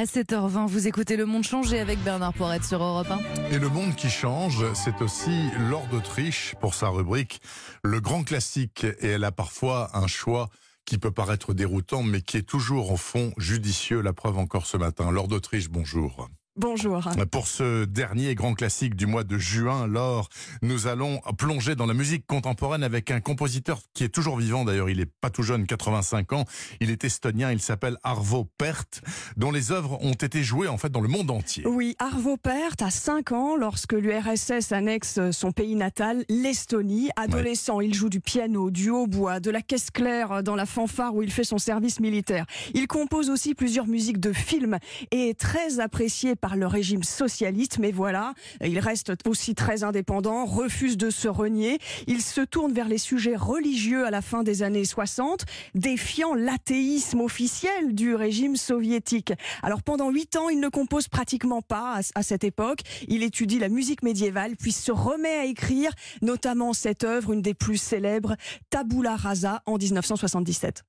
À 7h20, vous écoutez Le Monde changer avec Bernard Poirette sur Europe 1. Et le monde qui change, c'est aussi Laure d'Autriche pour sa rubrique Le grand classique. Et elle a parfois un choix qui peut paraître déroutant, mais qui est toujours au fond judicieux. La preuve encore ce matin. Laure d'Autriche, bonjour. Bonjour. Pour ce dernier grand classique du mois de juin, Laure, nous allons plonger dans la musique contemporaine avec un compositeur qui est toujours vivant. D'ailleurs, il est pas tout jeune, 85 ans. Il est estonien. Il s'appelle Arvo Pärt, dont les œuvres ont été jouées en fait dans le monde entier. Oui, Arvo Pärt a 5 ans lorsque l'URSS annexe son pays natal, l'Estonie. Adolescent, il joue du piano, du hautbois, de la caisse claire dans la fanfare où il fait son service militaire. Il compose aussi plusieurs musiques de films et est très apprécié par le régime socialiste, mais voilà, il reste aussi très indépendant, refuse de se renier. Il se tourne vers les sujets religieux à la fin des années 60, défiant l'athéisme officiel du régime soviétique. Alors pendant huit ans, il ne compose pratiquement pas à, cette époque. Il étudie la musique médiévale, puis se remet à écrire, notamment cette œuvre, une des plus célèbres, Tabula Rasa, en 1977.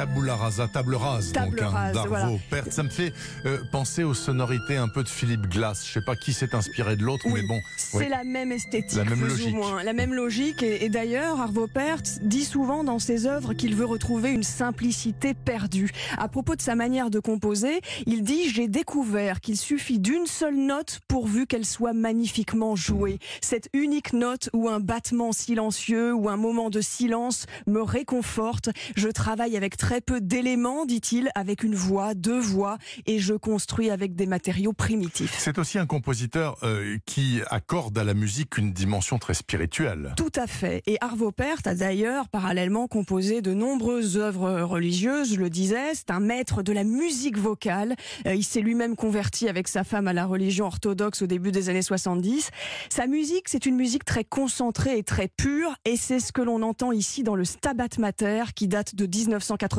Tabula rasa, table rase, table donc, hein, d'Arvo Pärt. Ça me fait euh, penser aux sonorités un peu de Philippe Glass. Je sais pas qui s'est inspiré de l'autre, mais bon. C'est la même esthétique, la même logique. Ou moins. La même logique. Et, d'ailleurs, Arvo Pärt dit souvent dans ses œuvres qu'il veut retrouver une simplicité perdue. À propos de sa manière de composer, il dit J'ai découvert qu'il suffit d'une seule note pourvu qu'elle soit magnifiquement jouée. Cette unique note ou un battement silencieux ou un moment de silence me réconforte. Je travaille avec très peu d'éléments, dit-il, avec une voix, deux voix, et je construis avec des matériaux primitifs. C'est aussi un compositeur euh, qui accorde à la musique une dimension très spirituelle. Tout à fait. Et Arvo Pärt a d'ailleurs parallèlement composé de nombreuses œuvres religieuses, je le disais. C'est un maître de la musique vocale. Euh, il s'est lui-même converti avec sa femme à la religion orthodoxe au début des années 70. Sa musique, c'est une musique très concentrée et très pure, et c'est ce que l'on entend ici dans le Stabat Mater, qui date de 1980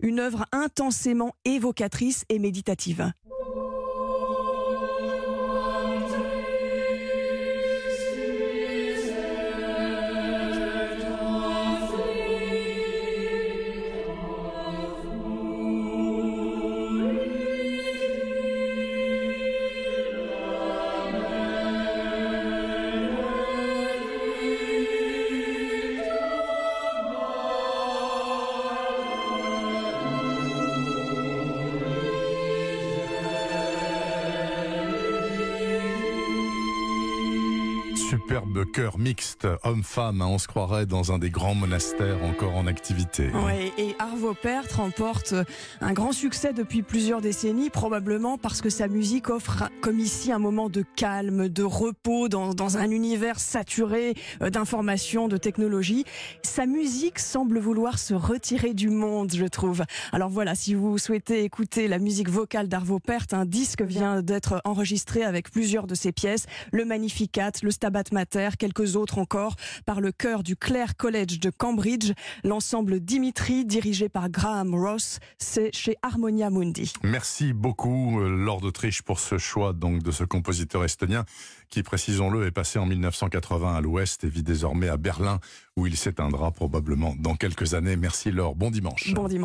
une œuvre intensément évocatrice et méditative. Superbe chœur mixte, homme-femme. Hein, on se croirait dans un des grands monastères encore en activité. Oui, et Arvo Pärt remporte un grand succès depuis plusieurs décennies, probablement parce que sa musique offre, comme ici, un moment de calme, de repos dans, un univers saturé euh, d'informations, de technologies. Sa musique semble vouloir se retirer du monde, je trouve. Alors voilà, si vous souhaitez écouter la musique vocale d'Arvo Pärt, un disque vient d'être enregistré avec plusieurs de ses pièces, le Magnificat, le Stabat Mater, quelques autres encore, par le chœur du Clare College de Cambridge. L'ensemble Dimitri, dirigé par Graham Ross, c'est chez Harmonia Mundi. Merci beaucoup, euh, Lord d'Autriche, pour ce choix donc de ce compositeur estonien qui, précisons-le, est passé en 1980 à l'Ouest et vit désormais à Berlin, où il s'éteindra probablement dans quelques années. Merci, Laure. Bon dimanche. Bon dimanche.